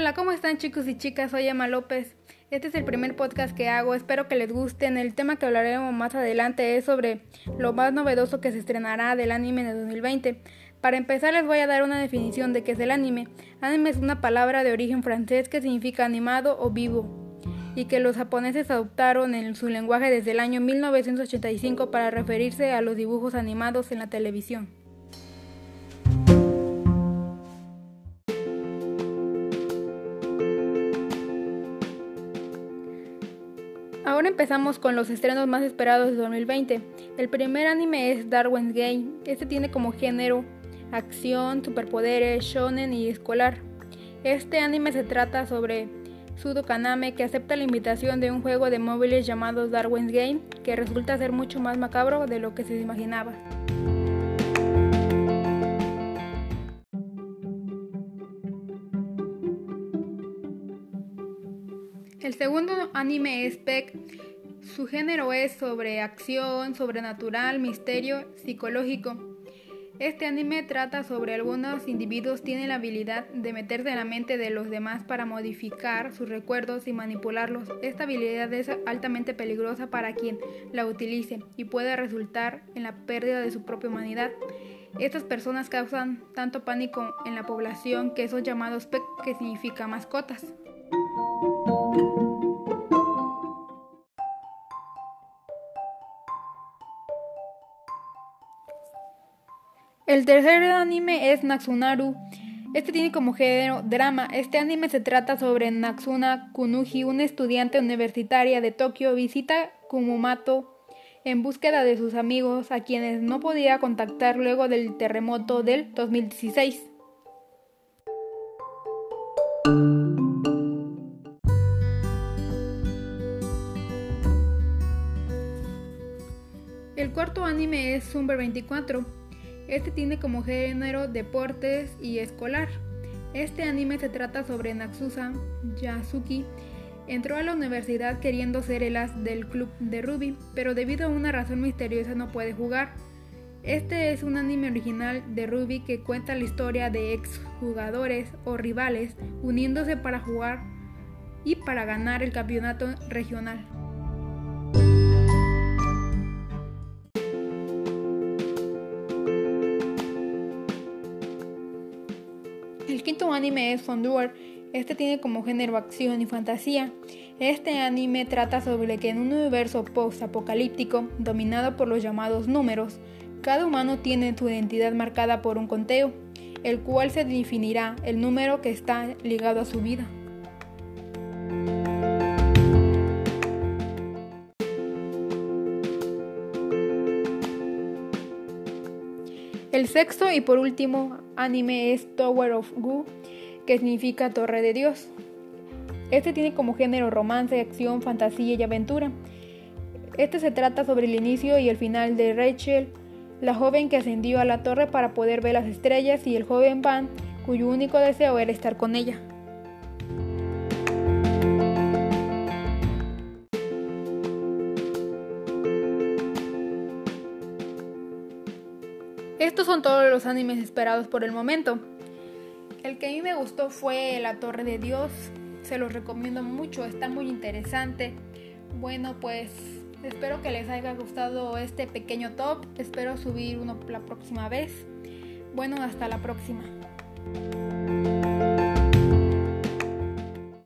Hola, ¿cómo están chicos y chicas? Soy Emma López. Este es el primer podcast que hago, espero que les gusten. El tema que hablaremos más adelante es sobre lo más novedoso que se estrenará del anime en 2020. Para empezar les voy a dar una definición de qué es el anime. Anime es una palabra de origen francés que significa animado o vivo y que los japoneses adoptaron en su lenguaje desde el año 1985 para referirse a los dibujos animados en la televisión. Ahora empezamos con los estrenos más esperados de 2020. El primer anime es Darwin's Game. Este tiene como género acción, superpoderes, shonen y escolar. Este anime se trata sobre Sudo Kaname que acepta la invitación de un juego de móviles llamado Darwin's Game que resulta ser mucho más macabro de lo que se imaginaba. El segundo anime es Peck. Su género es sobre acción, sobrenatural, misterio, psicológico. Este anime trata sobre algunos individuos tienen la habilidad de meterse en la mente de los demás para modificar sus recuerdos y manipularlos. Esta habilidad es altamente peligrosa para quien la utilice y puede resultar en la pérdida de su propia humanidad. Estas personas causan tanto pánico en la población que son llamados PEC, que significa mascotas. El tercer anime es Natsunaru. Este tiene como género drama. Este anime se trata sobre Natsuna Kunuji, una estudiante universitaria de Tokio, visita Kumamoto en búsqueda de sus amigos a quienes no podía contactar luego del terremoto del 2016. El cuarto anime es Sumber 24. Este tiene como género deportes y escolar. Este anime se trata sobre Natsusa Yasuki. Entró a la universidad queriendo ser el as del club de Ruby, pero debido a una razón misteriosa no puede jugar. Este es un anime original de Ruby que cuenta la historia de ex jugadores o rivales uniéndose para jugar y para ganar el campeonato regional. Anime es Fondor. Este tiene como género acción y fantasía. Este anime trata sobre que en un universo post-apocalíptico dominado por los llamados números, cada humano tiene su identidad marcada por un conteo, el cual se definirá el número que está ligado a su vida. El sexto y por último anime es Tower of Gu, que significa Torre de Dios. Este tiene como género romance, acción, fantasía y aventura. Este se trata sobre el inicio y el final de Rachel, la joven que ascendió a la torre para poder ver las estrellas, y el joven Van, cuyo único deseo era estar con ella. Estos son todos los animes esperados por el momento. El que a mí me gustó fue La Torre de Dios. Se los recomiendo mucho, está muy interesante. Bueno, pues espero que les haya gustado este pequeño top. Espero subir uno la próxima vez. Bueno, hasta la próxima.